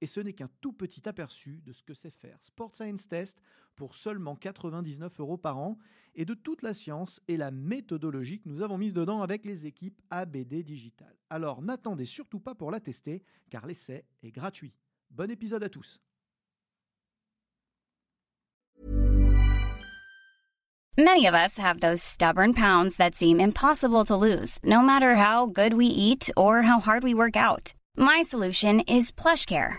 Et ce n'est qu'un tout petit aperçu de ce que c'est faire Sport Science Test pour seulement 99 euros par an et de toute la science et la méthodologie que nous avons mise dedans avec les équipes ABD Digital. Alors n'attendez surtout pas pour la tester car l'essai est gratuit. Bon épisode à tous. Many of us have those stubborn pounds that seem impossible to lose, no matter how good we eat or how hard we work out. My solution is PlushCare.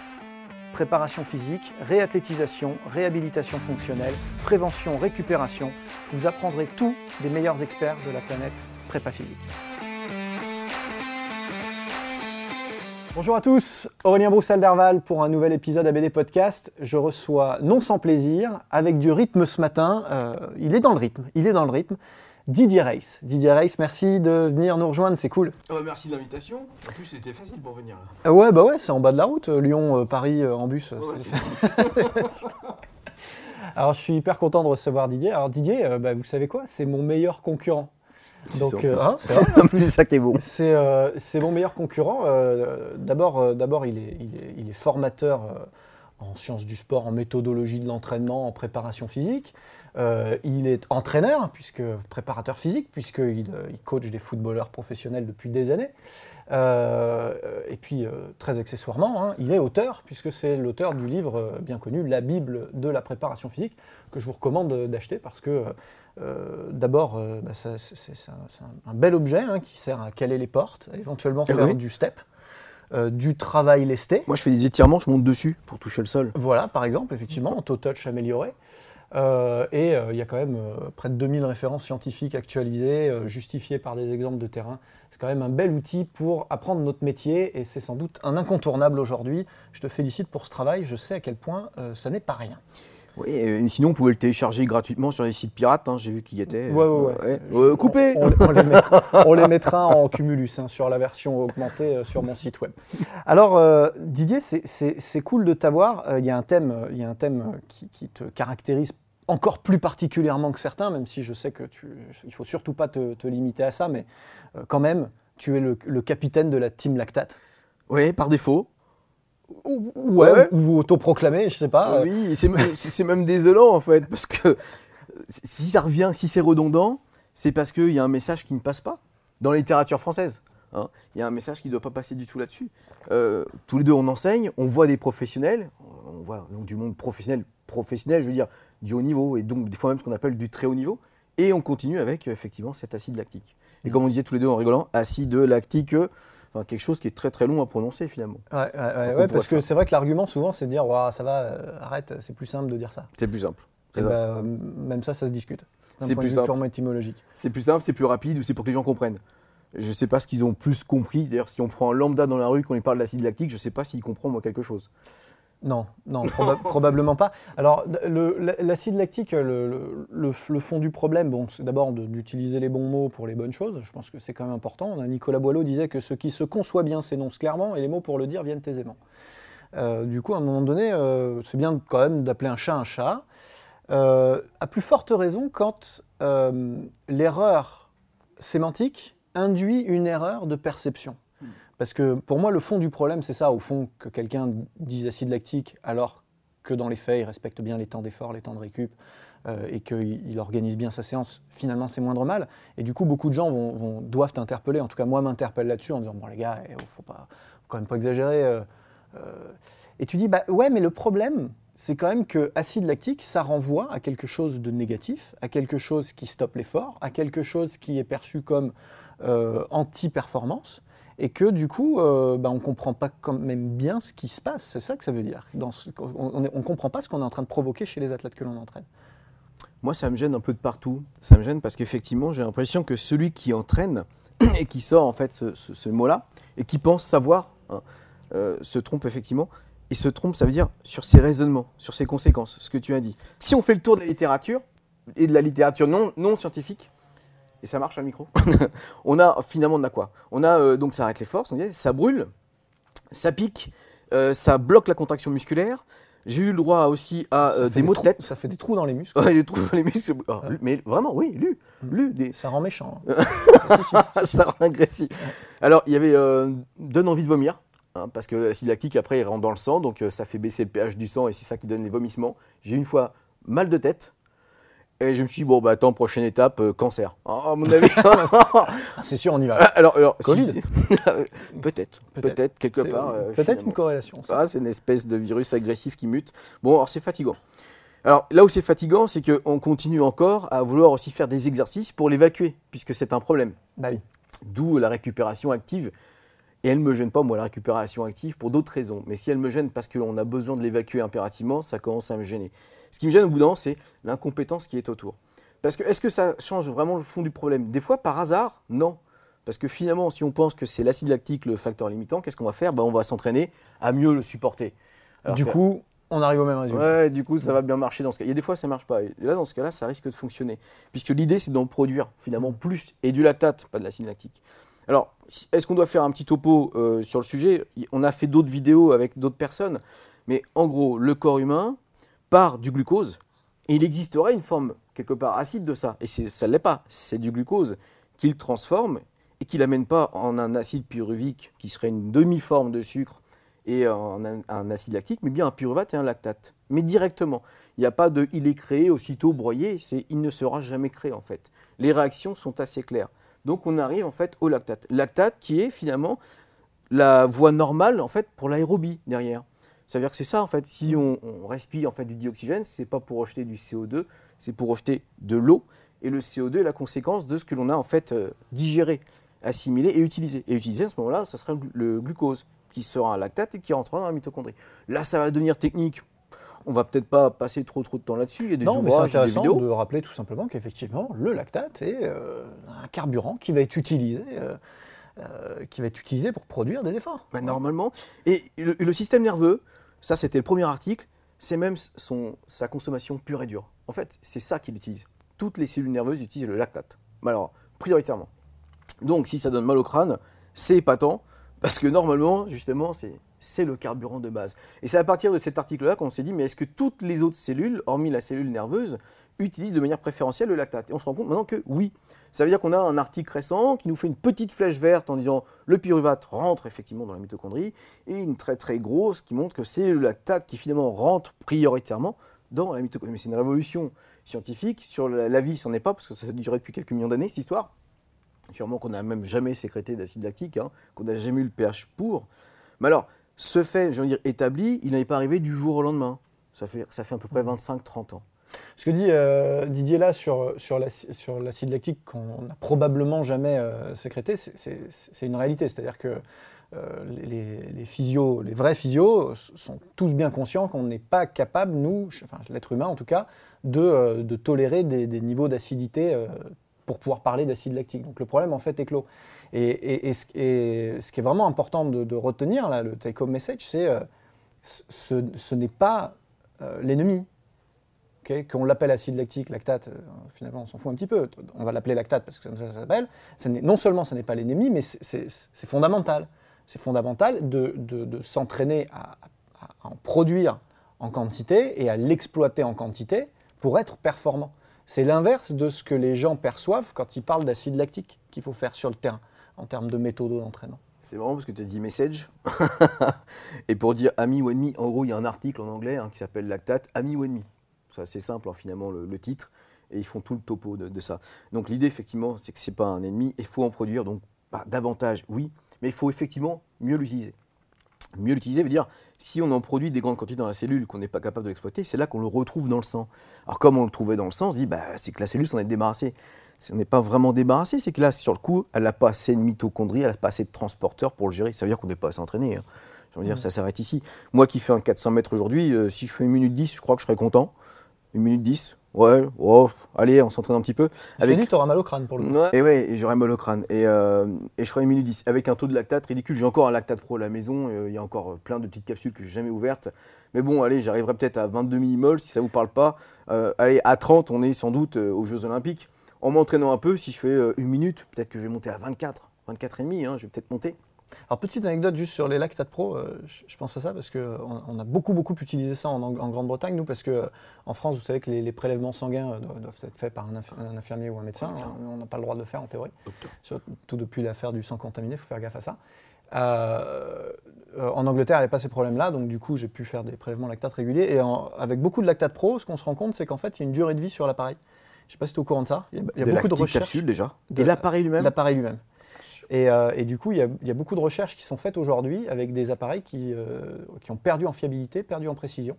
Préparation physique, réathlétisation, réhabilitation fonctionnelle, prévention, récupération, vous apprendrez tout des meilleurs experts de la planète prépa physique. Bonjour à tous, Aurélien Broussal-Derval pour un nouvel épisode ABD Podcast. Je reçois, non sans plaisir, avec du rythme ce matin, euh, il est dans le rythme, il est dans le rythme, Didier Reis. Didier Reis, merci de venir nous rejoindre, c'est cool. Oh, merci de l'invitation. En plus, c'était facile pour venir. Là. Euh, ouais, bah ouais, c'est en bas de la route, Lyon, euh, Paris, euh, en bus. Ouais, c'est- c'est- Alors, je suis hyper content de recevoir Didier. Alors, Didier, euh, bah, vous savez quoi? C'est mon meilleur concurrent. C'est Donc, euh, hein, c'est ça qui est bon. C'est euh, c'est mon meilleur concurrent. Euh, D'abord, euh, d'abord, il, est, il, est, il est formateur euh, en sciences du sport, en méthodologie de l'entraînement, en préparation physique. Euh, il est entraîneur, puisque préparateur physique, puisqu'il euh, il coach des footballeurs professionnels depuis des années. Euh, et puis, euh, très accessoirement, hein, il est auteur, puisque c'est l'auteur du livre bien connu, La Bible de la préparation physique, que je vous recommande d'acheter parce que, d'abord, bah, c'est un, bel objet hein, qui sert à caler les portes, à éventuellement Eh faire oui. du step, euh, du travail lesté. Moi, je fais des étirements, je monte dessus pour toucher le sol. Voilà, par exemple, effectivement, auto-touch amélioré. Euh, et euh, il y a quand même près de 2000 références scientifiques actualisées, justifiées par des exemples de terrain. C'est quand même un bel outil pour apprendre notre métier et c'est sans doute un incontournable aujourd'hui. Je te félicite pour ce travail, je sais à quel point ça n'est pas rien. Oui, et sinon, vous pouvez le télécharger gratuitement sur les sites pirates. hein, J'ai vu qu'il y était. Ouais, ouais, ouais. Euh, coupé On, on les mettra, on les mettra en cumulus hein, sur la version augmentée euh, sur mon site web. Alors euh, Didier, c'est- cool de t'avoir. Euh, Il y a un thème, euh, y a un thème euh, qui, qui te caractérise encore plus particulièrement que certains, même si je sais que tu, il faut surtout pas te, te limiter à ça, mais euh, quand même, tu es le, le capitaine de la team lactate. Oui, par défaut. Ou, ouais, Ouais. ou autoproclamé, je sais pas. Oui, c'est même, désolant en fait, parce que si ça revient, si c'est redondant, c'est parce qu'il y a un message qui ne passe pas dans la littérature française. hein. Il y a un message qui ne doit pas passer du tout là-dessus. Euh, tous les deux, on enseigne, on voit des professionnels, on voit donc du monde professionnel, professionnel, je veux dire du haut niveau, et donc des fois même ce qu'on appelle du très haut niveau, et on continue avec effectivement cet acide lactique. Et comme on disait tous les deux en rigolant, acide lactique, enfin, quelque chose qui est très très long à prononcer finalement. Ouais, ouais, ouais, ouais, parce que c'est vrai que l'argument souvent c'est de dire Ouah, ça va, euh, arrête, c'est plus simple de dire ça. C'est plus simple. Ça. ben, même ça, ça se discute. C'est plus simple. purement étymologique. C'est plus simple, c'est plus rapide ou c'est pour que les gens comprennent. Je ne sais pas ce qu'ils ont plus compris. D'ailleurs, si on prend un lambda dans la rue, qu'on lui parle d'acide lactique, je ne sais pas s'il comprend moi quelque chose. Non, non, proba- probablement pas. Alors, l'acide lactique, le, le- le- le fond du problème, bon, c'est d'abord d'utiliser les bons mots pour les bonnes choses. Je pense que c'est quand même important. On a Nicolas Boileau disait que ce qui se conçoit bien s'énonce clairement et les mots pour le dire viennent aisément. Euh, du coup, à un moment donné, euh, c'est bien quand même d'appeler un chat un chat. Euh, à plus forte raison quand l'erreur sémantique induit une erreur de perception. Parce que pour moi, le fond du problème, c'est ça, au fond, que quelqu'un dise acide lactique alors que dans les faits, il respecte bien les temps d'effort, les temps de récup, euh, et qu'il il organise bien sa séance, finalement, c'est moindre mal. Et du coup, beaucoup de gens vont, doivent t'interpeller, en tout cas, moi, m'interpelle là-dessus en disant, bon, les gars, il faut, pas, faut quand même pas exagérer. euh, euh. Et tu dis, bah ouais, mais le problème, c'est quand même que acide lactique, ça renvoie à quelque chose de négatif, à quelque chose qui stoppe l'effort, à quelque chose qui est perçu comme anti-performance, et que du coup, euh, bah, on ne comprend pas quand même bien ce qui se passe. C'est ça que ça veut dire. On ne comprend pas ce qu'on est en train de provoquer chez les athlètes que l'on entraîne. Moi, ça me gêne un peu de partout. Ça me gêne parce qu'effectivement, j'ai l'impression que celui qui entraîne et qui sort en fait ce mot-là et qui pense savoir hein, euh, se trompe effectivement. Et se trompe, ça veut dire sur ses raisonnements, sur ses conséquences, ce que tu as dit. Si on fait le tour de la littérature et de la littérature non, non scientifique, et ça marche un micro, on a finalement on a quoi? On a euh, donc ça arrête les forces, on dit, ça brûle, ça pique, euh, ça bloque la contraction musculaire. J'ai eu le droit aussi à euh, des maux de trous- tête. Ça fait des trous dans les muscles. Ouais, des trous dans les muscles. Mais vraiment, oui, lu. lu des... Ça rend méchant. hein. ça rend agressif. Alors, il y avait donne envie de vomir. hein, parce que l'acide lactique, après, il rentre dans le sang. Donc, ça fait baisser le pH du sang et c'est ça qui donne les vomissements. J'ai eu une fois mal de tête. Et je me suis dit, bon, bah attends, prochaine étape, euh, cancer. Ah, à mon avis. Ah, c'est sûr, on y va. alors, alors, si- Covid. peut-être. Peut-être. Quelque part. euh, Peut-être une corrélation. Ah, c'est une espèce de virus agressif qui mute. Bon, alors c'est fatigant. Alors là où c'est fatigant, c'est qu'on continue encore à vouloir aussi faire des exercices pour l'évacuer, puisque c'est un problème. Bah oui. D'où la récupération active. Et elle ne me gêne pas, moi, la récupération active, pour d'autres raisons. Mais si elle me gêne parce qu'on a besoin de l'évacuer impérativement, ça commence à me gêner. Ce qui me gêne au bout d'un moment, c'est l'incompétence qui est autour. Parce que est-ce que ça change vraiment le fond du problème? Des fois, par hasard, non. Parce que finalement, si on pense que c'est l'acide lactique le facteur limitant, qu'est-ce qu'on va faire? Ben, On va s'entraîner à mieux le supporter. Alors du que- coup, on arrive au même résultat. Ouais, du coup, ça va bien marcher dans ce cas. Il y a des fois, ça marche pas. Et là, dans ce cas-là, ça risque de fonctionner. Puisque l'idée, c'est d'en produire finalement plus. Et du lactate, pas de l'acide lactique. Alors, est-ce qu'on doit faire un petit topo euh, sur le sujet? On a fait d'autres vidéos avec d'autres personnes. Mais en gros, le corps humain part du glucose. Et il existerait une forme, quelque part, acide de ça. Et ça ne l'est pas. C'est du glucose qu'il transforme et qu'il n'amène pas en un acide pyruvique qui serait une demi-forme de sucre et en un, acide lactique, mais bien un pyruvate et un lactate. Mais directement. Il n'y a pas de il est créé, aussitôt broyé, il ne sera jamais créé en fait. Les réactions sont assez claires. Donc on arrive en fait au lactate. Lactate qui est finalement la voie normale en fait pour l'aérobie derrière. Ça veut dire que c'est ça en fait. Si on, on respire en fait du dioxygène, c'est pas pour rejeter du CO2, c'est pour rejeter de l'eau. Et le CO2 est la conséquence de ce que l'on a en fait euh, digéré, assimilé et utilisé. Et utilisé à ce moment-là, ça sera le glucose qui sera un lactate et qui rentrera dans la mitochondrie. Là, ça va devenir technique. On va peut-être pas passer trop trop de temps là-dessus. Il y a des Non, mais c'est ouvrages, des intéressant vidéos. de rappeler tout simplement qu'effectivement, le lactate est euh, un carburant qui va être utilisé, euh, euh, qui va être utilisé pour produire des efforts. Bah, normalement. Et le, le système nerveux, ça c'était le premier article, c'est même son, sa consommation pure et dure. En fait, c'est ça qu'il utilise. Toutes les cellules nerveuses utilisent le lactate. Mais Alors, prioritairement. Donc, si ça donne mal au crâne, c'est épatant, parce que normalement, justement, c'est c'est le carburant de base. Et c'est à partir de cet article-là qu'on s'est dit, mais est-ce que toutes les autres cellules, hormis la cellule nerveuse, utilisent de manière préférentielle le lactate? Et on se rend compte maintenant que oui. Ça veut dire qu'on a un article récent qui nous fait une petite flèche verte en disant le pyruvate rentre effectivement dans la mitochondrie et une très très grosse qui montre que c'est le lactate qui finalement rentre prioritairement dans la mitochondrie. Mais c'est une révolution scientifique. Sur la, vie, c'en est pas parce que ça a duré depuis quelques millions d'années cette histoire. Sûrement qu'on n'a même jamais sécrété d'acide lactique, hein, qu'on n'a jamais eu le pH pour. Mais alors, ce fait, je veux dire, établi, il n'est pas arrivé du jour au lendemain. Ça fait, ça fait à peu près 25-30 ans. Ce que dit euh, Didier là sur, sur l'aci- sur l'acide lactique qu'on n'a probablement jamais euh, sécrété, c'est- une réalité. C'est-à-dire que euh, les, les physios, les vrais physios sont tous bien conscients qu'on n'est pas capable, nous, enfin, l'être humain en tout cas, de, de tolérer des, des niveaux d'acidité pour pouvoir parler d'acide lactique. Donc le problème en fait est clos. Et, ce, qui est vraiment important de, retenir, là, le take-home message, c'est euh, ce, n'est pas euh, l'ennemi. Qu'on l'appelle acide lactique, lactate, euh, finalement on s'en fout un petit peu. On va l'appeler lactate parce que ça s'appelle. Non seulement ce n'est pas l'ennemi, mais c'est- fondamental. C'est fondamental de, s'entraîner à en produire en quantité et à l'exploiter en quantité pour être performant. C'est l'inverse de ce que les gens perçoivent quand ils parlent d'acide lactique qu'il faut faire sur le terrain en termes de méthode d'entraînement. C'est marrant parce que tu as dit message. et pour dire ami ou ennemi, en gros, il y a un article en anglais hein, qui s'appelle Lactate, ami ou ennemi. C'est assez simple, hein, finalement, le, titre. Et ils font tout le topo de, de ça. Donc l'idée, effectivement, c'est que ce n'est pas un ennemi. Il faut en produire donc bah, davantage, oui. Mais il faut effectivement mieux l'utiliser. Mieux l'utiliser veut dire, si on en produit des grandes quantités dans la cellule qu'on n'est pas capable de l'exploiter, c'est là qu'on le retrouve dans le sang. Alors comme on le trouvait dans le sang, on se dit, bah, c'est que la cellule s'en est débarrassée. On n'est pas vraiment débarrassé, c'est que là, sur le coup, elle n'a pas assez de mitochondries, elle n'a pas assez de transporteurs pour le gérer. Ça veut dire qu'on n'est pas assez entraîné. hein. Je veux dire, ça s'arrête ici. Moi qui fais un 400 mètres aujourd'hui, euh, si je fais une minute 10, je crois que je serais content. Une minute 10, ouais, oh, allez, on s'entraîne un petit peu. Je t'ai dit tu auras mal au crâne pour le coup. Et ouais, et j'aurais mal au crâne. Et, euh, et je ferai une minute 10 avec un taux de lactate ridicule. J'ai encore un lactate pro à la maison. euh, Il y a encore plein de petites capsules que j'ai jamais ouvertes. Mais bon, allez, j'arriverai peut-être à 22 millimoles si ça vous parle pas. Allez, à 30, on est sans doute aux Jeux Olympiques. En m'entraînant un peu, si je fais euh, une minute, peut-être que je vais monter à 24, 24 et demi. hein, je vais peut-être monter. Alors, petite anecdote juste sur les lactates pro, euh, je, pense à ça parce qu'on on a beaucoup, beaucoup utilisé ça en, Grande-Bretagne, nous, parce que euh, en France, vous savez que les, les prélèvements sanguins euh, doivent, être faits par un, inf- un infirmier ou un médecin. On n'a pas le droit de le faire en théorie. Surtout depuis l'affaire du sang contaminé, il faut faire gaffe à ça. Euh, en Angleterre, il n'y avait pas ces problèmes-là, donc du coup, j'ai pu faire des prélèvements lactates réguliers. Et en- avec beaucoup de lactates pro, ce qu'on se rend compte, c'est qu'en fait, il y a une durée de vie sur l'appareil. Je ne sais pas si tu es au courant de ça. Il y a, il y a beaucoup de recherches. déjà. de- et l'appareil lui-même L'appareil lui-même. Et, euh, et du coup, il y, a, il y a beaucoup de recherches qui sont faites aujourd'hui avec des appareils qui, euh, qui ont perdu en fiabilité, perdu en précision.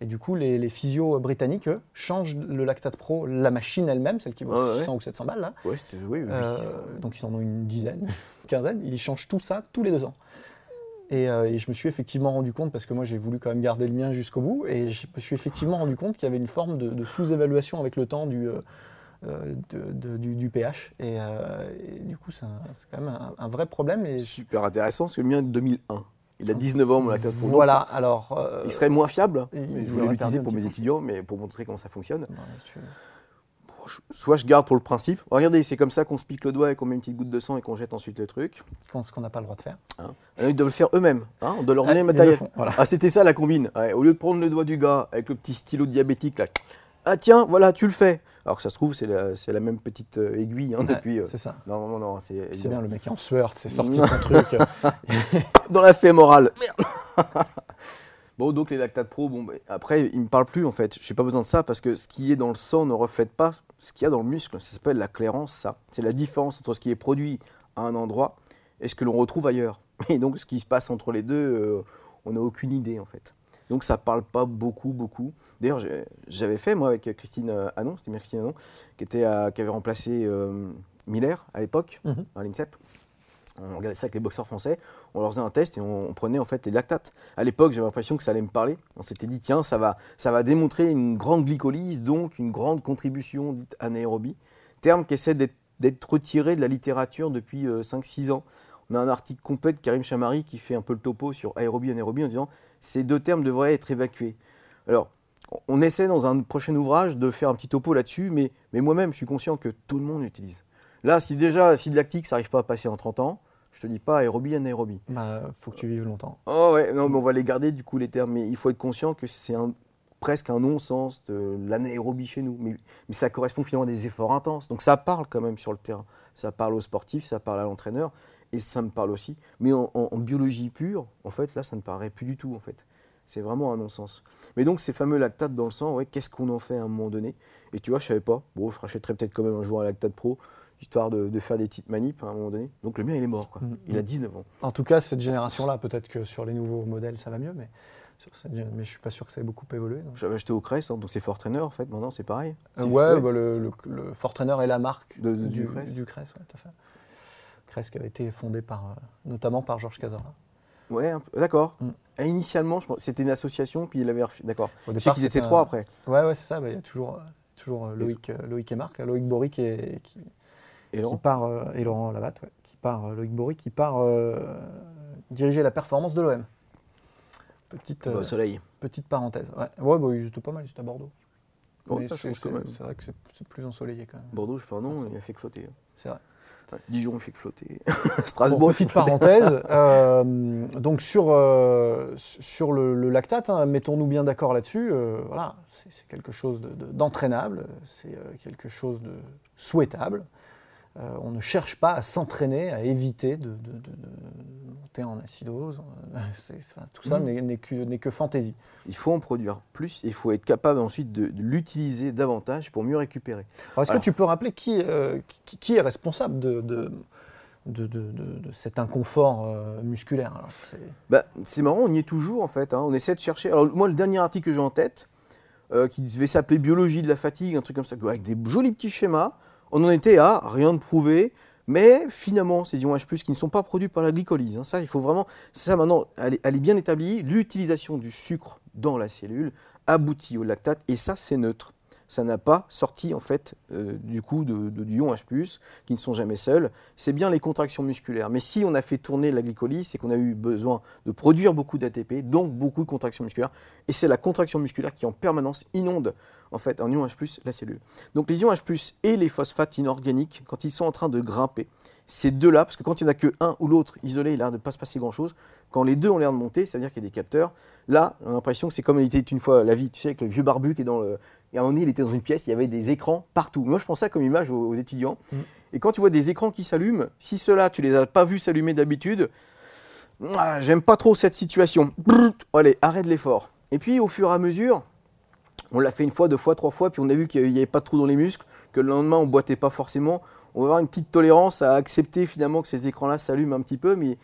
Et du coup, les, les physios britanniques, eux, changent le lactate pro, la machine elle-même, celle qui vaut Ouais, ouais. 600 ou 700 balles, là. Ouais, oui, oui, Euh, donc ils en ont une dizaine, une quinzaine. Ils changent tout ça tous les deux ans. Et, euh, et je me suis effectivement rendu compte, parce que moi j'ai voulu quand même garder le mien jusqu'au bout, et je me suis effectivement rendu compte qu'il y avait une forme de, de sous-évaluation avec le temps du, euh, euh, de- de- du, du pH. Et, euh, et du coup, c'est quand même un, un vrai problème. Et Super intéressant, parce que le mien est de 2001. Il a 19 ans, mon lactate pro. voilà, alors. Il serait moins fiable. je voulais l'utiliser pour mes étudiants, mais pour montrer comment ça fonctionne. Tu- Soit je garde pour le principe. Regardez, c'est comme ça qu'on se pique le doigt et qu'on met une petite goutte de sang et qu'on jette ensuite le truc. ce qu'on n'a pas le droit de faire. Ah, Ils doivent le faire eux-mêmes. hein, on doit leur donner Ah, le matériel. font, voilà. Ah, c'était ça la combine. Ouais, au lieu de prendre le doigt du gars avec le petit stylo diabétique, là. Ah tiens, voilà, tu le fais. Alors que ça se trouve, c'est la, la même petite euh, aiguille hein, Ouais, depuis. euh, C'est ça. Non, non, non, c'est bien, le mec est en sueur, c'est sorti de son truc. dans la fémorale. Merde. bon, donc les lactates pro, bon, après, il me parle plus en fait. Je n'ai pas besoin de ça parce que ce qui est dans le sang ne reflète pas ce qu'il y a dans le muscle. Ça s'appelle la clairance, ça. C'est la différence entre ce qui est produit à un endroit et ce que l'on retrouve ailleurs. Et donc, ce qui se passe entre les deux, euh, on n'a aucune idée en fait. Donc, ça parle pas beaucoup, beaucoup. D'ailleurs, j'avais fait, moi, avec Christine euh, Anon, c'était Christine Anon, qui, était à- qui avait remplacé euh, Miller à l'époque, Mhm. à l'INSEP. On regardait ça avec les boxeurs français, on leur faisait un test et on, prenait en fait les lactates. À l'époque, j'avais l'impression que ça allait me parler. On s'était dit, tiens, ça va, démontrer une grande glycolyse, donc une grande contribution dite anaérobie. Terme qui essaie d'être retiré de la littérature depuis 5-6 ans. On a un article complet de Karim Chamari qui fait un peu le topo sur aérobie et anaérobie en disant ces deux termes devraient être évacués. Alors, on essaie dans un prochain ouvrage de faire un petit topo là-dessus, mais, moi-même, je suis conscient que tout le monde l'utilise. Là, si déjà, si lactique, ça n'arrive pas à passer en 30 ans, je te dis pas aérobie, anaérobie. bah, faut que tu vives longtemps. Oh ouais, non, mais on va les garder du coup les termes, mais il faut être conscient que c'est un, presque un non-sens de l'anaérobie chez nous. Mais, mais ça correspond finalement à des efforts intenses. Donc ça parle quand même sur le terrain. Ça parle aux sportifs, ça parle à l'entraîneur, et ça me parle aussi. Mais en, en- en biologie pure, en fait, là, ça ne parlerait plus du tout, en fait. C'est vraiment un non-sens. Mais donc ces fameux lactates dans le sang, ouais, qu'est-ce qu'on en fait à un moment donné? Et tu vois, je savais pas. Bon, je rachèterais peut-être quand même un jour un lactate pro, histoire de, de faire des petites manips à un moment donné. Donc le mien, il est mort. Quoi. Mhm. Il a 19 ans. En tout cas, cette génération-là, peut-être que sur les nouveaux modèles, ça va mieux, mais, sur cette mais je suis pas sûr que ça ait beaucoup évolué. donc. J'avais acheté au Crest, hein, donc c'est Fort Trainer en fait. Maintenant, c'est pareil. Euh, ouais, bah, le, le, le Fort Trainer est la marque De- de- du, du Crest. du Crest, ouais, tout à fait. Crest qui a été fondé par, euh, notamment par Georges Casara. Ouais, d'accord. Mm. Initialement, je pense- c'était une association, puis il avait. refu- D'accord. Au Je sais qu'ils étaient un- trois après. Ouais, ouais, c'est ça. bah, Il y a toujours, euh, toujours Loïc, Loïc et Marc. Loïc Bory qui, est- qui, Et qui Laurent part, euh, et Laurent Lavatte, ouais, qui part, euh, Loïc Bory qui part euh, diriger la performance de l'OM. Petite, Bah, soleil. petite parenthèse. Ouais, ouais bah, ils étaient pas mal, ils étaient à Bordeaux. Oh, c'est vrai que c'est plus ensoleillé quand même. Bordeaux, je fais un nom, il a fait que flotter. C'est vrai. Ouais, Dijon, il fait que flotter. Bon, Strasbourg, il fait petite que flotter. parenthèse. euh, donc sur, euh, sur le, le lactate, hein, mettons-nous bien d'accord là-dessus. euh, voilà, c'est quelque chose de- de- d'entraînable, c'est quelque chose de souhaitable. Euh, on ne cherche pas à s'entraîner, à éviter de, de- de- de monter en acidose. Tout ça Mhm. n'est- que, fantaisie. Il faut en produire plus, il faut être capable ensuite de, l'utiliser davantage pour mieux récupérer. Est-ce que tu peux rappeler qui, euh, qui, qui est responsable de, de- de, de- de- de cet inconfort euh, musculaire. C'est- Bah, c'est marrant, on y est toujours en fait. hein. On essaie de chercher. Alors, moi, le dernier article que j'ai en tête, euh, qui devait s'appeler Biologie de la fatigue, un truc comme ça, avec des jolis petits schémas, on en était à rien de prouvé. Mais finalement, ces ions H, qui ne sont pas produits par la glycolyse, hein, ça, il faut vraiment. Ça, maintenant, elle est, bien établie. L'utilisation du sucre dans la cellule aboutit au lactate, et ça, c'est neutre. Ça n'a pas sorti, en fait, euh, du coup, de, de, du ion H, qui ne sont jamais seuls. C'est bien les contractions musculaires. Mais si on a fait tourner la glycolyse, c'est qu'on a eu besoin de produire beaucoup d'ATP, donc beaucoup de contractions musculaires. Et c'est la contraction musculaire qui, en permanence, inonde en fait en ion H+, la cellule. Donc les ions H+, et les phosphates inorganiques, quand ils sont en train de grimper, ces deux-là, parce que quand il n'y en a que un ou l'autre isolé, il a l'air de ne pas se passer grand-chose. Quand les deux ont l'air de monter, ça veut dire qu'il y a des capteurs. Là, on a l'impression que c'est comme il était une fois la vie, tu sais, avec le vieux barbu qui est dans le... Et à un moment donné, il était dans une pièce, il y avait des écrans partout. Moi, je prends ça comme image aux, aux étudiants. Mm. Et quand tu vois des écrans qui s'allument, si ceux-là, tu les as pas vus s'allumer d'habitude, ah, j'aime pas trop cette situation. Allez, arrête l'effort. Et puis, au fur et à mesure, on l'a fait une fois, deux fois, trois fois, puis on a vu qu'il n'y avait pas de trou dans les muscles, que le lendemain, on boitait pas forcément. On va avoir une petite tolérance à accepter finalement que ces écrans-là s'allument un petit peu, mais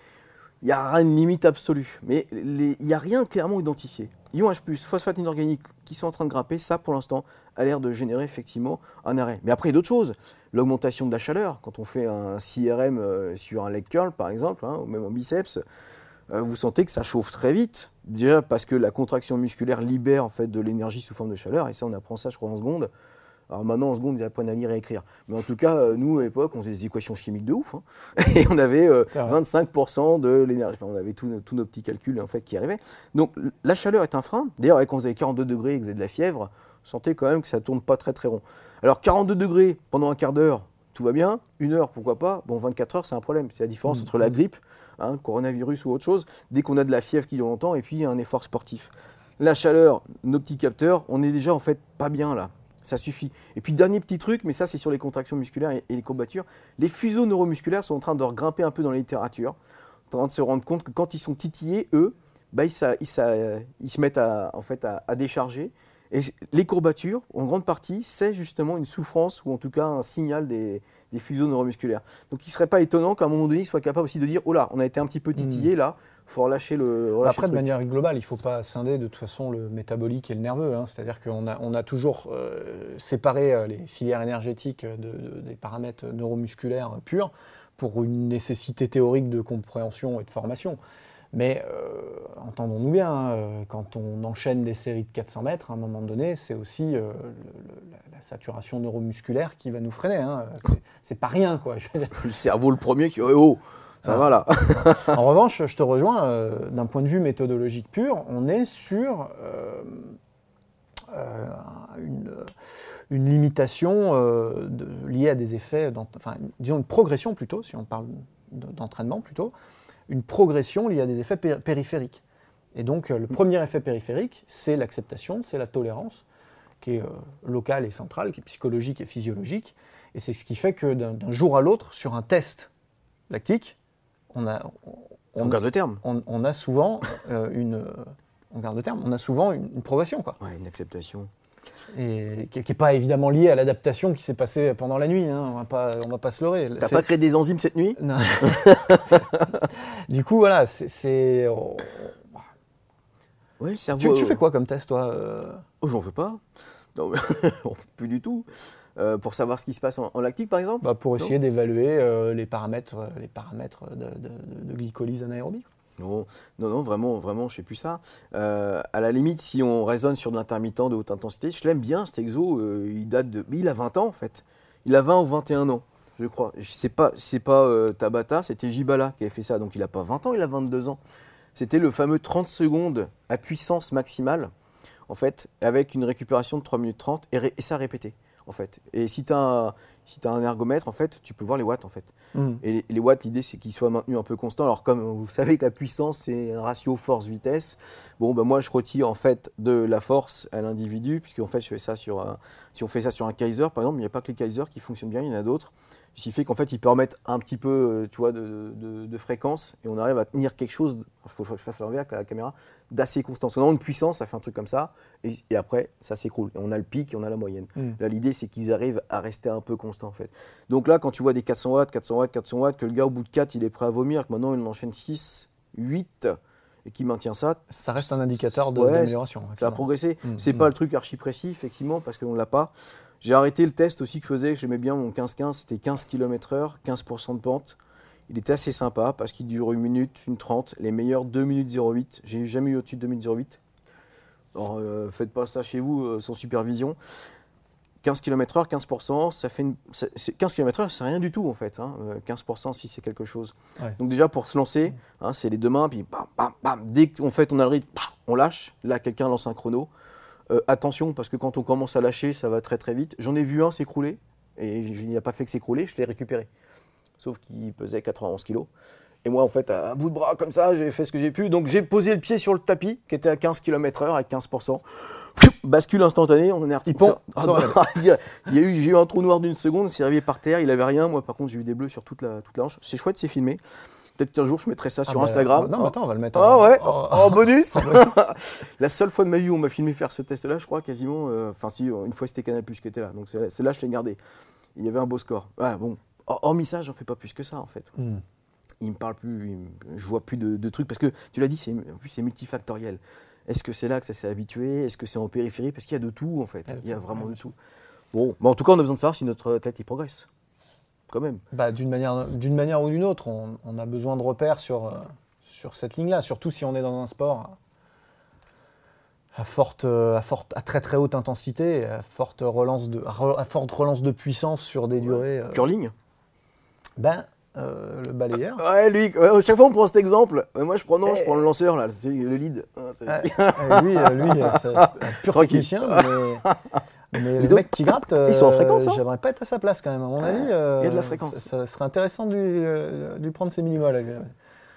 il n'y a une limite absolue. Mais il n'y a rien clairement identifié. Ion H+, phosphate inorganique qui sont en train de grimper, ça pour l'instant a l'air de générer effectivement un arrêt. Mais après, il y a d'autres choses. L'augmentation de la chaleur, quand on fait un CRM euh, sur un leg curl par exemple, hein, ou même en biceps, vous sentez que ça chauffe très vite. Déjà parce que la contraction musculaire libère en fait de l'énergie sous forme de chaleur, et ça on apprend ça je crois en seconde. Alors maintenant en seconde ils apprennent à lire et à écrire. Mais en tout cas, euh, nous à l'époque on faisait des équations chimiques de ouf. hein. Et on avait euh, C'est vrai. 25% de l'énergie. Enfin, on avait tous nos, petits calculs en fait qui arrivaient. Donc la chaleur est un frein. D'ailleurs, quand vous avez 42 degrés et que vous avez de la fièvre, vous sentez quand même que ça tourne pas très très rond. Alors 42 degrés pendant un quart d'heure, tout va bien. Une heure, pourquoi pas. Bon, 24 heures, c'est un problème. C'est la différence Mm. entre la grippe, hein, coronavirus ou autre chose, dès qu'on a de la fièvre qui dure longtemps et puis un effort sportif. La chaleur, nos petits capteurs, on est déjà en fait pas bien là. Ça suffit. Et puis dernier petit truc, mais ça c'est sur les contractions musculaires et, et les courbatures, les fuseaux neuromusculaires sont en train de regrimper un peu dans la littérature, en train de se rendre compte que quand ils sont titillés, eux, bah, ils, ça- ils ça- ils se mettent à, en fait, à, à décharger. Et les courbatures, en grande partie, c'est justement une souffrance ou en tout cas un signal des, des fuseaux neuromusculaires. Donc il ne serait pas étonnant qu'à un moment donné, ils soient capables aussi de dire, oh là, on a été un petit peu titillé là, il faut relâcher le, relâcher Après, le de manière globale, il ne faut pas scinder de toute façon le métabolique et le nerveux. hein. C'est-à-dire qu'on a, on a toujours euh, séparé euh, les filières énergétiques de- de- des paramètres neuromusculaires purs pour une nécessité théorique de compréhension et de formation. Mais euh, entendons-nous bien, hein, euh, quand on enchaîne des séries de 400 mètres, à un moment donné, c'est aussi euh, le- le- la, saturation neuromusculaire qui va nous freiner. hein. C'est- pas rien, quoi. Je veux dire. Le cerveau le premier qui, oh, oh, ça Ah. va là. En revanche, je te rejoins, d'un point de vue méthodologique pur, on est sur une, une limitation de- liée à des effets, enfin, disons une progression plutôt, si on parle de- d'entraînement plutôt, une progression liée à des effets péri- périphériques. Et donc, euh, le premier effet périphérique, c'est l'acceptation, c'est la tolérance, qui est euh, locale et centrale, qui est psychologique et physiologique. Et c'est ce qui fait que d'un jour à l'autre, sur un test lactique, on a, On garde le terme. on, on a souvent euh, une, on garde le terme, on a souvent une, une progression, quoi. Ouais, une acceptation. Et qui n'est pas évidemment liée à l'adaptation qui s'est passée pendant la nuit. hein, on va pas, on va pas se leurrer. T'as pas créé des enzymes cette nuit? Non. du coup, voilà, c'est. oh, Ouais, le cerveau. Tu, tu euh, fais quoi comme test, toi euh? Oh, j'en veux pas. Non, plus du tout. Euh, pour savoir ce qui se passe en, en lactique, par exemple? Bah, Pour essayer d'évaluer euh, les paramètres, les paramètres de- de glycolyse anaérobie. Non, non, non, vraiment, vraiment, je fais plus ça. Euh, à la limite, si on raisonne sur de l'intermittent de haute intensité, je l'aime bien, cet exo. euh, il date de. il a 20 ans, en fait. Il a 20 ou 21 ans, je crois. Je sais pas, euh, Tabata, c'était Jibala qui avait fait ça. Donc il a pas 20 ans, il a 22 ans. C'était le fameux 30 secondes à puissance maximale, en fait, avec une récupération de 3 minutes 30 et, ré- et ça répété, en fait. Et si tu as, un- si t'as un ergomètre, en fait, tu peux voir les watts, en fait. Hmm. Et les, les watts, l'idée, c'est qu'ils soient maintenus un peu constants. Alors, comme vous savez que la puissance, c'est un ratio force-vitesse, bon, ben moi, je retire en fait de la force à l'individu, puisqu'en fait, je fais ça sur un- si on fait ça sur un Kaiser, par exemple, il n'y a pas que les Kaiser qui fonctionnent bien, il y en a d'autres. Ce qui fait qu'en fait, ils permettent un petit peu, euh, tu vois, de, de- de fréquence, et on arrive à tenir quelque chose, il faut que je fasse à l'envers avec la caméra, d'assez constant. Parce qu'on a une puissance, ça fait un truc comme ça, et, et après, ça s'écroule. Et on a le pic et on a la moyenne. Hmm. Là, l'idée, c'est qu'ils arrivent à rester un peu constants. en fait. Donc là, quand tu vois des 400 watts, 400 watts, 400 watts, que le gars au bout de 4, il est prêt à vomir, que maintenant il en enchaîne 6, 8 et qui maintient ça, Ça reste un indicateur d'amélioration. ouais, ça a progressé. Mm, C'est pas le truc archi précis, effectivement, parce qu'on l'a pas. J'ai arrêté le test aussi que je faisais, j'aimais bien mon 15-15, c'était 15 km/h, 15% de pente. Il était assez sympa parce qu'il dure une minute, une 30. Les meilleurs 2 minutes 08. J'ai jamais eu au-dessus de 2 minutes 08. Alors, euh, faites pas ça chez vous euh, sans supervision. 15 km/h, 15%, ça fait une- ça- c'est- 15 km/h, c'est rien du tout en fait. hein. Euh, 15% si c'est quelque chose. Ouais. Donc déjà pour se lancer, hein, c'est les deux mains, puis bam, bam, bam. Dès qu'on fait on a le rythme, on lâche. Là, quelqu'un lance un chrono. Euh, attention, parce que quand on commence à lâcher, ça va très très vite. J'en ai vu un s'écrouler, et je n'y a pas fait que s'écrouler, je l'ai récupéré. Sauf qu'il pesait 91 kg. Et moi, en fait, à un bout de bras comme ça, j'ai fait ce que j'ai pu. Donc j'ai posé le pied sur le tapis, qui était à 15 km/h, avec 15%. Bascule instantané, on est Il pond, Ah, bah, à il y a eu, j'ai eu un trou noir d'une seconde, c'est arrivé par terre, il avait rien. Moi, par contre, j'ai eu des bleus sur toute la, toute la hanche. C'est chouette, c'est filmé. Peut-être qu'un jour, je mettrai ça Ah sur bah, Instagram. Non, mais attends, on va le mettre Ah en, ouais, en- en bonus La seule fois de ma vie où on m'a filmé faire ce test-là, je crois quasiment, euh, enfin si, une fois c'était Canal Plus qui était là, donc c'est là je l'ai gardé. Il y avait un beau score. Voilà, bon, Hor- hormis ça, j'en fais pas plus que ça en fait. Hmm. Il me parle plus, me- je vois plus de, de trucs, parce que tu l'as dit, c'est- en plus c'est multifactoriel. Est-ce que c'est là que ça s'est habitué? Est-ce que c'est en périphérie? Parce qu'il y a de tout en fait, Il y a de il y a tout, vraiment de tout. Bon, mais en tout cas on a besoin de savoir si notre athlète il progresse. Quand même. Bah, d'une manière, d'une manière ou d'une autre, on, on a besoin de repères sur, euh, sur cette ligne-là, surtout si on est dans un sport à, forte, euh, à, forte, à très très haute intensité, à forte relance de, à forte relance de puissance sur des durées. euh, Curling? Ben, euh, le balayeur. Ouais, lui, ouais, chaque fois on prend cet exemple. Ouais, moi je prends, non, je Eh. prends le lanceur là, c'est le lead. Ah, lui, lui c'est un pur technicien, mais, mais Les le mec qui gratte, ils sont en euh, fréquence, hein J'aimerais pas être à sa place quand même. À mon Ah, avis, il y a de la euh, fréquence. Ça, ça serait intéressant de lui, euh, de lui prendre ses minimoles. euh.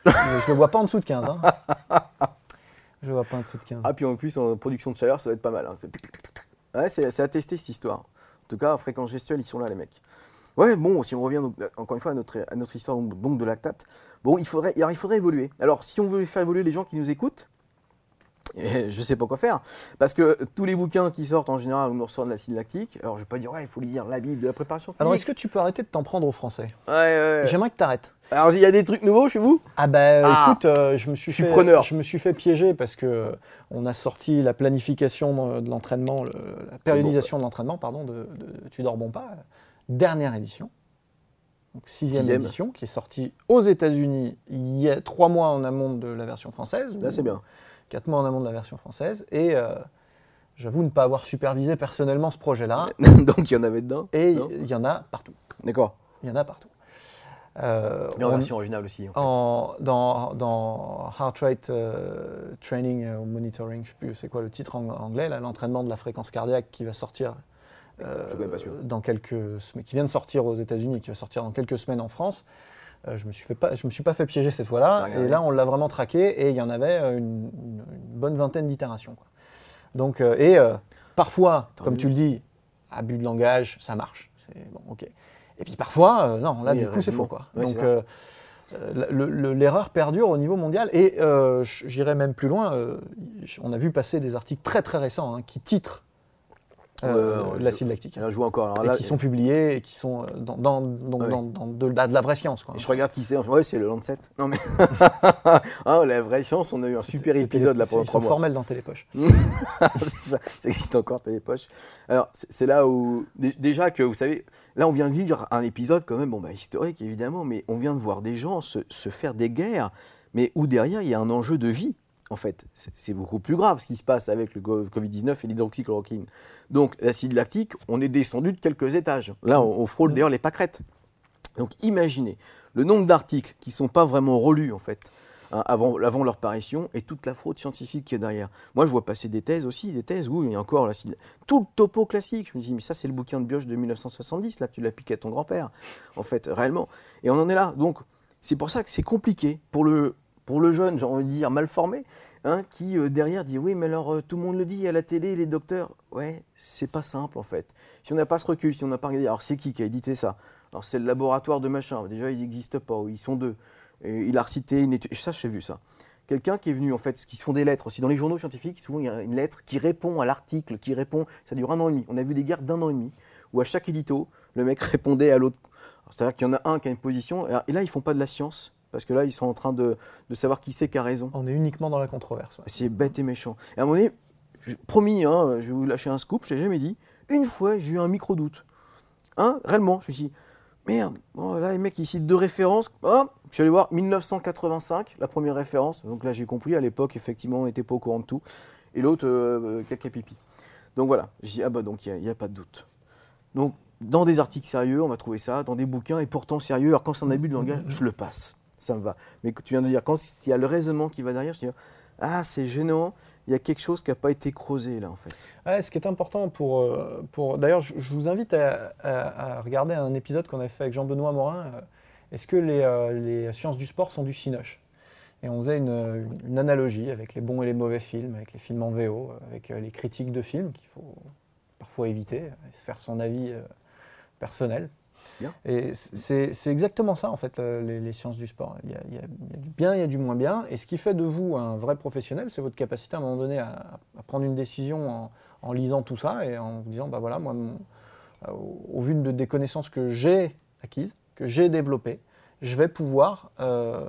Je le vois pas en dessous de 15. Hein. Je le vois pas en dessous de 15. Ah, puis en plus, en production de chaleur, ça va être pas mal. hein. C'est ouais, à tester cette histoire. En tout cas, en fréquence gestuelle, ils sont là, les mecs. Ouais, bon, si on revient donc, euh, encore une fois à notre, à notre histoire donc, donc de lactate, bon, il faudrait, alors, il faudrait évoluer. Alors, si on veut faire évoluer les gens qui nous écoutent, je sais pas quoi faire. Parce que tous les bouquins qui sortent en général, on nous ressort de l'acide lactique. Alors, je vais pas dire, ouais, il faut lire la Bible de la préparation physique. Alors, est-ce que tu peux arrêter de t'en prendre aux Français Ouais, ouais, ouais. J'aimerais que tu arrêtes. Alors, il y a des trucs nouveaux chez vous? Ah bah Ah. écoute, euh, je me suis Je suis fait, preneur. je me suis fait piéger parce que euh, on a sorti la planification de- de l'entraînement, le- la périodisation de l'entraînement, pardon, de, de Tu dors bon pas, euh, dernière édition, donc sixième, Sixième. édition, qui est sortie aux États-Unis il y a trois mois en amont de la version française. Là, c'est bien. Quatre mois en amont de la version française et euh, j'avoue ne pas avoir supervisé personnellement ce projet-là. donc, il y en avait dedans. Et il y en a partout. D'accord. Il y en a partout. Euh, Mais en on- version originale aussi. en fait. en- dans, dans Heart Rate euh, Training ou Monitoring, je ne sais plus c'est quoi le titre en anglais, l'entraînement de la fréquence cardiaque qui va sortir euh, Je pas dans quelques semaines, qui vient de sortir aux États-Unis et qui va sortir dans quelques semaines en France. Euh, je me suis fait pas, je me suis pas fait piéger cette fois-là. Et là, on l'a vraiment traqué et il y en avait euh, une, une- une bonne vingtaine d'itérations. Donc, euh, et euh, parfois, Tant comme mieux. tu le dis, abus de langage, ça marche. Bon, ok. Et puis parfois, euh, non, là, Oui, du coup, c'est faux. Quoi. Ouais, Donc, l'erreur perdure au niveau mondial. Et j'irai même plus loin. on a vu passer des articles très très récents hein, qui titrent euh, l'acide lactique. Là, je vois encore. Alors et qui sont publiés et qui sont euh, dans, dans- Ouais. dans- de, la, de la vraie science. Quoi. Et je regarde qui c'est. Ouais, c'est le Lancet. Non mais. ah, la vraie science, on a eu un super épisode là pendant Ils trois sont mois. formels dans Télépoche. c'est ça, ça existe encore, Télépoche. Alors, c'est là où. dé- Déjà que, vous savez, là, on vient de vivre un épisode quand même, bon, bah, historique évidemment, mais on vient de voir des gens se, se faire des guerres, mais où derrière, il y a un enjeu de vie. En fait, c'est beaucoup plus grave ce qui se passe avec le go- Covid-19 et l'hydroxychloroquine. Donc, l'acide lactique, on est descendu de quelques étages. Là, on, on frôle d'ailleurs les pâquerettes. Donc, imaginez le nombre d'articles qui ne sont pas vraiment relus, en fait, hein, avant, avant leur parution, et toute la fraude scientifique qui est derrière. Moi, je vois passer des thèses aussi, des thèses où il y a encore l'acide. Tout le topo classique. Je me dis, mais ça, c'est le bouquin de Bioche de 1970, là, tu l'as piqué à ton grand-père, en fait, réellement. Et on en est là. Donc, c'est pour ça que c'est compliqué pour le, pour le jeune, j'ai envie de dire, mal formé, hein, qui euh, derrière dit, oui, mais alors, euh, tout le monde le dit à la télé, les docteurs. Ouais, c'est pas simple, en fait. Si on n'a pas ce recul, si on n'a pas regardé, alors c'est qui qui a édité ça? Alors, c'est le laboratoire de machin. Déjà, ils n'existent pas, ils sont deux. Il a recité une étude. Ça, j'ai vu ça. Quelqu'un qui est venu, en fait, qui se font des lettres aussi. Dans les journaux scientifiques, souvent, il y a une lettre qui répond à l'article, qui répond. Ça dure un an et demi. On a vu des guerres d'un an et demi, où à chaque édito, le mec répondait à l'autre. C'est-à-dire qu'il y en a un qui a une position, et là, ils font pas de la science, parce que là, ils sont en train de, de savoir qui c'est qui a raison. On est uniquement dans la controverse. ouais. C'est bête et méchant. Et à un moment donné, je- promis, hein, je vais vous lâcher un scoop, je l'ai jamais dit. Une fois, j'ai eu un micro-doute. Hein, réellement, je me suis dit, merde, là, les mecs, ils citent deux références. Je suis allé voir 1985, la première référence. Donc là, j'ai compris, à l'époque, effectivement, on n'était pas au courant de tout. Et l'autre, euh, caca pipi. Donc voilà, j'ai dit, ah bah donc, il n'y a, pas de doute. Donc, dans des articles sérieux, on va trouver ça, dans des bouquins, et pourtant sérieux. Alors, quand c'est un abus de langage, je le passe. Ça me va. Mais tu viens de dire, quand il y a le raisonnement qui va derrière, je dis, ah, c'est gênant, il y a quelque chose qui n'a pas été creusé là, en fait. Ce qui est important pour. euh, pour D'ailleurs, je, vous invite à, regarder un épisode qu'on avait fait avec Jean-Benoît Morin. euh, Est-ce que les, euh, les sciences du sport sont du cinoche? Et on faisait une, une analogie avec les bons et les mauvais films, avec les films en VO, avec les critiques de films qu'il faut parfois éviter, se faire son avis personnel. Et c'est exactement ça, en fait, euh, les, sciences du sport. Il y, a, du bien, il y a du moins bien. Et ce qui fait de vous un vrai professionnel, c'est votre capacité à un moment donné à, prendre une décision en, lisant tout ça et en vous disant, bah voilà, moi, euh, au, vu de, des connaissances que j'ai acquises, que j'ai développées, je vais pouvoir euh,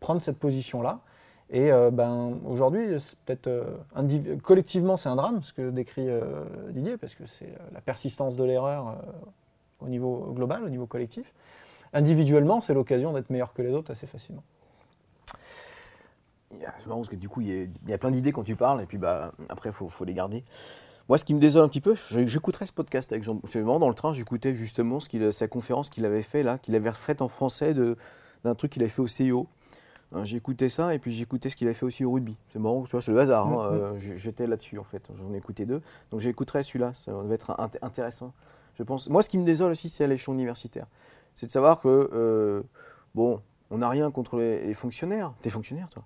prendre cette position-là. Et ben, aujourd'hui, peut-être collectivement, c'est un drame, ce que décrit Didier, parce que c'est la persistance de l'erreur au niveau global, au niveau collectif. Individuellement, c'est l'occasion d'être meilleur que les autres assez facilement. C'est marrant parce que du coup, il y a, il y a plein d'idées quand tu parles, et puis bah, après, il faut, faut les garder. Moi, ce qui me désole un petit peu, je- j'écouterai ce podcast avec Jean. C'est vraiment dans le train, j'écoutais justement ce qu'il- sa conférence qu'il avait fait là, qu'il avait refaite en français de- d'un truc qu'il avait fait au CIO. Hein, J'écoutais ça et puis j'écoutais ce qu'il avait fait aussi au rugby. C'est marrant, tu vois, c'est le hasard. hein, Mhm. euh, j- J'étais là-dessus en fait. J'en ai écouté deux. Donc j'écouterai celui-là. Ça va être int- intéressant. Je pense. Moi, ce qui me désole aussi, c'est à l'échelon universitaire. C'est de savoir que, euh, bon, on n'a rien contre les, les fonctionnaires. T'es fonctionnaire, toi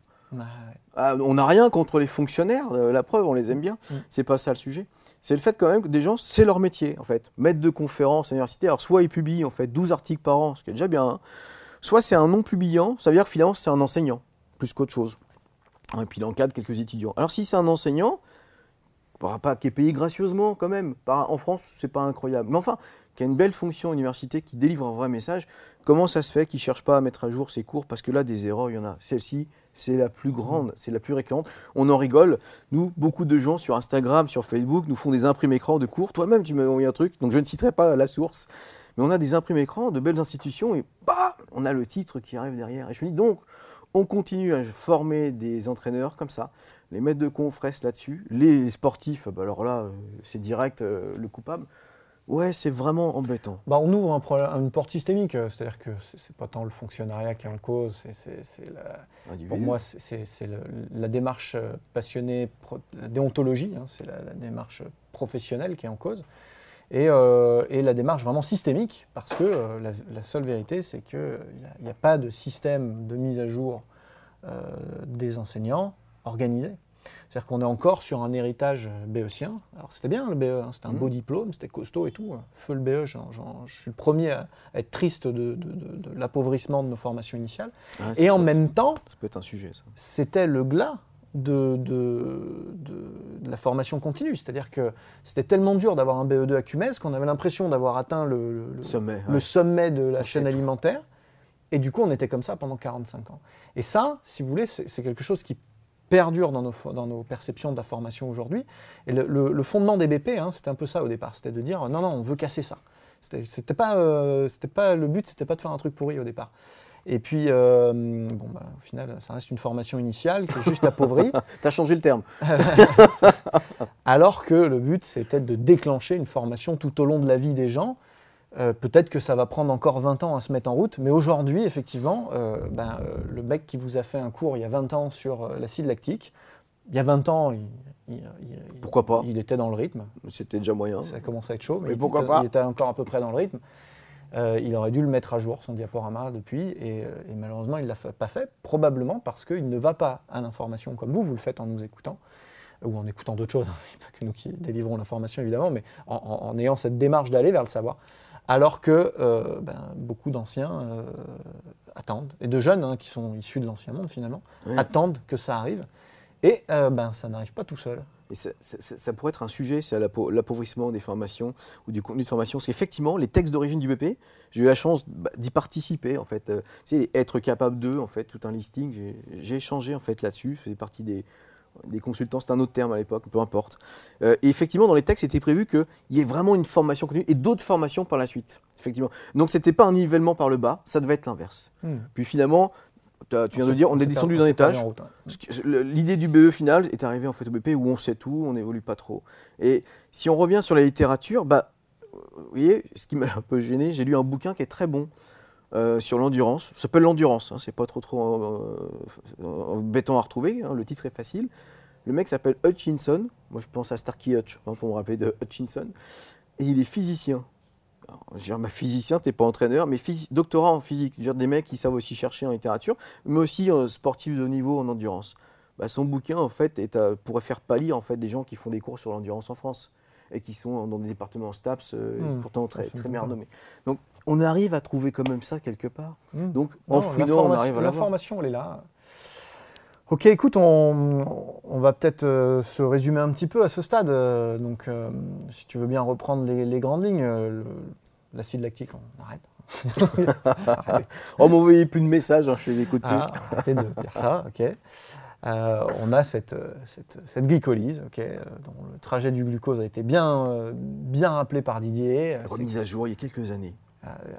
ah, on n'a rien contre les fonctionnaires, euh, la preuve, on les aime bien. Mm. C'est pas ça le sujet. C'est le fait quand même que des gens, c'est leur métier en fait. Maître de conférence à l'université, alors soit ils publient en fait 12 articles par an, ce qui est déjà bien, hein. soit c'est un non publiant, ça veut dire que finalement c'est un enseignant, plus qu'autre chose. Et puis il encadre quelques étudiants. Alors si c'est un enseignant, qui est payé gracieusement quand même, en France c'est pas incroyable, mais enfin, qui a une belle fonction à l'université, qui délivre un vrai message, comment ça se fait qu'il ne cherche pas à mettre à jour ses cours? Parce que là, des erreurs, il y en a. Celle-ci, c'est la plus grande, c'est la plus récurrente. On en rigole. Nous, beaucoup de gens sur Instagram, sur Facebook, nous font des imprimes écrans de cours. Toi-même, tu m'as envoyé un truc, donc je ne citerai pas la source. Mais on a des imprimes écrans de belles institutions et bah, on a le titre qui arrive derrière. Et je me dis donc, on continue à former des entraîneurs comme ça, les maîtres de conf restent là-dessus, les sportifs, bah alors là, c'est direct euh, le coupable. Ouais, c'est vraiment embêtant. Bah, on ouvre un problème- une porte systémique, euh, c'est-à-dire que c'est- pas tant le fonctionnariat qui est en cause, c'est- Pour moi, c'est- la démarche euh, passionnée, pro- la déontologie, hein, c'est la, la démarche professionnelle qui est en cause, et, euh, et la démarche vraiment systémique, parce que euh, la, la seule vérité, c'est qu'il n'y a, pas de système de mise à jour euh, des enseignants organisé. C'est-à-dire qu'on est encore sur un héritage béotien. Alors c'était bien le BE, hein, c'était un Mhm. beau diplôme, c'était costaud et tout. Feu le BE, je suis le premier à, être triste de, de- de- de l'appauvrissement de nos formations initiales. Ah, Et en être- même temps, Ça peut être un sujet, c'était le glas de, de- de- de la formation continue. C'est-à-dire que c'était tellement dur d'avoir un BE2 à Cumès qu'on avait l'impression d'avoir atteint le, Sommet. le ouais. sommet de la On chaîne tout. alimentaire. Et du coup, on était comme ça pendant 45 ans. Et ça, si vous voulez, c'est quelque chose qui perdure dans nos, dans nos perceptions de la formation aujourd'hui. Et le, le- le fondement des BP, hein, c'était un peu ça au départ. C'était de dire, non, non, on veut casser ça. C'était pas, euh, pas, le but, c'était pas de faire un truc pourri au départ. Et puis, euh, bon, bah, au final, ça reste une formation initiale qui est juste appauvrie. T'as changé le terme. Alors que le but, c'était de déclencher une formation tout au long de la vie des gens. Euh, Peut-être que ça va prendre encore 20 ans à se mettre en route, mais aujourd'hui, effectivement, euh, ben, euh, le mec qui vous a fait un cours il y a 20 ans sur l'acide lactique, il y a 20 ans, il, il- il- Pourquoi pas? il était dans le rythme. C'était déjà moyen. Ça commence à être chaud, mais, pourquoi était, pas? il était encore à peu près dans le rythme. Il aurait dû le mettre à jour, son diaporama, depuis, et, et malheureusement, il ne l'a pas fait, probablement parce qu'il ne va pas à l'information comme vous, vous le faites en nous écoutant, ou en écoutant d'autres choses, a pas que nous qui délivrons l'information, évidemment, mais en, en- en ayant cette démarche d'aller vers le savoir. Alors que euh, ben, beaucoup d'anciens euh, attendent, et de jeunes hein, qui sont issus de l'ancien monde finalement, Ouais. attendent que ça arrive, et euh, ben, ça n'arrive pas tout seul. Et ça, ça- pourrait être un sujet, c'est l'appauvrissement des formations ou du contenu de formation. Parce qu'effectivement, les textes d'origine du BP, j'ai eu la chance bah, d'y participer. En fait, Euh, tu sais, les être capable d'eux, en fait, tout un listing. j'ai- J'ai échangé en fait là-dessus. Je faisais partie des, des consultants, c'est un autre terme à l'époque, peu importe. Euh, et effectivement, dans les textes, c'était prévu qu'il y ait vraiment une formation continue et d'autres formations par la suite. Effectivement. Donc, c'était pas un nivellement par le bas, ça devait être l'inverse. Hmm. Puis finalement, tu viens de dire, on est descendu d'un étage. hein. L'idée du BE final est arrivée en fait au BP où on sait tout, on n'évolue pas trop. Et si on revient sur la littérature, bah, vous voyez, ce qui m'a un peu gêné, j'ai lu un bouquin qui est très bon euh, sur l'endurance. Ça s'appelle l'endurance, hein, c'est pas trop trop euh, euh, béton à retrouver, hein, le titre est facile. Le mec s'appelle Hutchinson, moi je pense à Starkey Hutch hein, pour me rappeler de Hutchinson, et il est physicien. Alors, je veux dire, bah, physicien, t'es pas entraîneur, mais doctorat en physique. Je veux dire, des mecs qui savent aussi chercher en littérature, mais aussi sportifs de haut niveau en endurance. Bah, son bouquin, en fait, est à- pourrait faire pâlir en fait, des gens qui font des cours sur l'endurance en France et qui sont dans des départements STAPS, Hmm, pourtant très, très bien renommés. Donc, on arrive à trouver quand même ça quelque part. Hmm. Donc, Non, en fouinant, on arrive à l'avoir. L'information, elle est là. Ok, écoute, on, on va peut-être euh, se résumer un petit peu à ce stade. euh, donc, euh, si tu veux bien reprendre les, les grandes lignes, l'acide lactique, on arrête. Arrête. Oh, m'envoyez plus de messages, hein, je les écoute plus. Ah, arrêtez de dire ça, ok. Euh, on a cette, euh, cette, cette glycolyse, euh, dont le trajet du glucose a été bien, bien rappelé par Didier. Remise à jour il y a quelques années.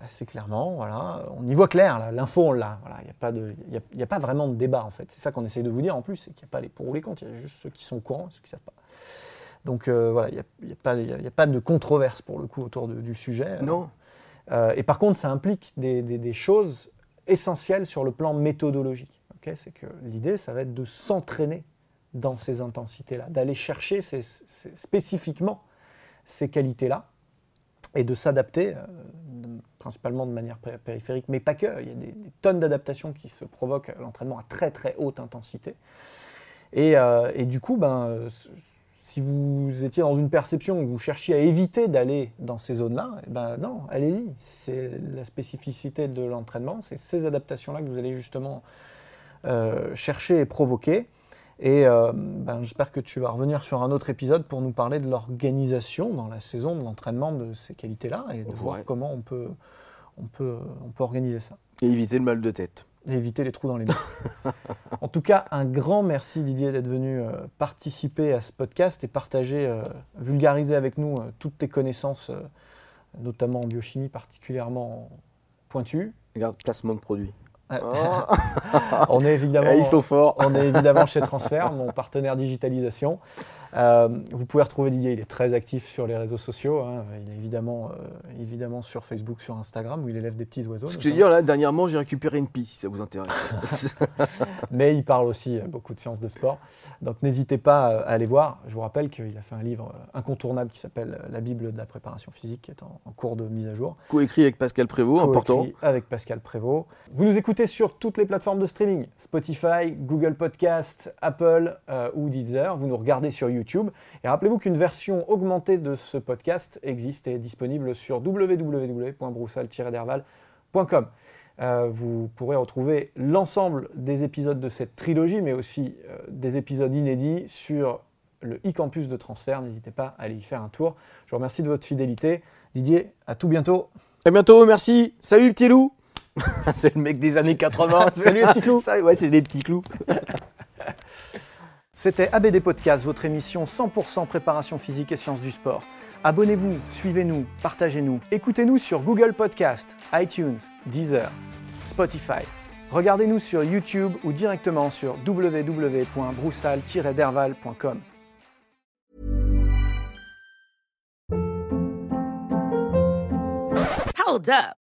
assez clairement, voilà. On y voit clair, l'info on l'a. Voilà. Il n'y a, pas de- y a, il y a pas vraiment de débat en fait. C'est ça qu'on essaye de vous dire en plus, c'est qu'il n'y a pas les pour ou les contre, il y a juste ceux qui sont au courant et ceux qui ne savent pas. Donc euh, voilà, il n'y a, il y a pas- il y a- il y a pas de controverse pour le coup autour de- du sujet. Non, Euh, et par contre, ça implique des, des- des choses essentielles sur le plan méthodologique. C'est que l'idée, ça va être de s'entraîner dans ces intensités-là, d'aller chercher spécifiquement ces qualités-là et de s'adapter, euh, principalement de manière pé- périphérique, mais pas que. Il y a des, tonnes d'adaptations qui se provoquent à l'entraînement à très très haute intensité. Et, euh, du coup, ben, euh, si vous étiez dans une perception où vous cherchiez à éviter d'aller dans ces zones-là, eh ben non, allez-y. C'est la spécificité de l'entraînement, c'est ces adaptations-là que vous allez justement euh, chercher et provoquer. Et euh, ben, j'espère que tu vas revenir sur un autre épisode pour nous parler de l'organisation dans la saison de l'entraînement de ces qualités-là et de Ouais. voir comment on peut, on, peut, on peut organiser ça et éviter le mal de tête. et éviter les trous dans les murs. en tout cas, un grand merci Didier d'être venu euh, participer à ce podcast et partager, euh, vulgariser avec nous toutes tes connaissances, notamment en biochimie particulièrement pointues. Regarde, placement de produits. Oh, on est évidemment, ils sont forts. on est évidemment chez Transfert, mon partenaire digitalisation. Euh, vous pouvez retrouver Didier, il est très actif sur les réseaux sociaux. hein. Il est évidemment, euh, évidemment sur Facebook, sur Instagram, où il élève des petits oiseaux. Ce que je veux dire, là, dernièrement, j'ai récupéré une pie, si ça vous intéresse. mais il parle aussi euh, beaucoup de sciences de sport. Donc n'hésitez pas à aller voir. Je vous rappelle qu'il a fait un livre incontournable qui s'appelle La Bible de la préparation physique, qui est en, en cours de mise à jour. Coécrit avec Pascal Prévost, important. Avec Pascal Prévost. Vous nous écoutez sur toutes les plateformes de streaming Spotify, Google Podcast, Apple euh, ou Deezer. Vous nous regardez sur YouTube. Et rappelez-vous qu'une version augmentée de ce podcast existe et est disponible sur www.broussal-derval.com. Euh, vous pourrez retrouver l'ensemble des épisodes de cette trilogie, mais aussi euh, des épisodes inédits sur le e-campus de transfert. N'hésitez pas à aller y faire un tour. Je vous remercie de votre fidélité. Didier, à tout bientôt. À bientôt, merci. Salut, petit loup. c'est le mec des années 80. Salut, les petits clous. Salut, ouais, c'est des petits clous. C'était ABD Podcast, votre émission 100% préparation physique et sciences du sport. Abonnez-vous, suivez-nous, partagez-nous. Écoutez-nous sur Google Podcast, iTunes, Deezer, Spotify. Regardez-nous sur YouTube ou directement sur www.broussal-derval.com. Hold up.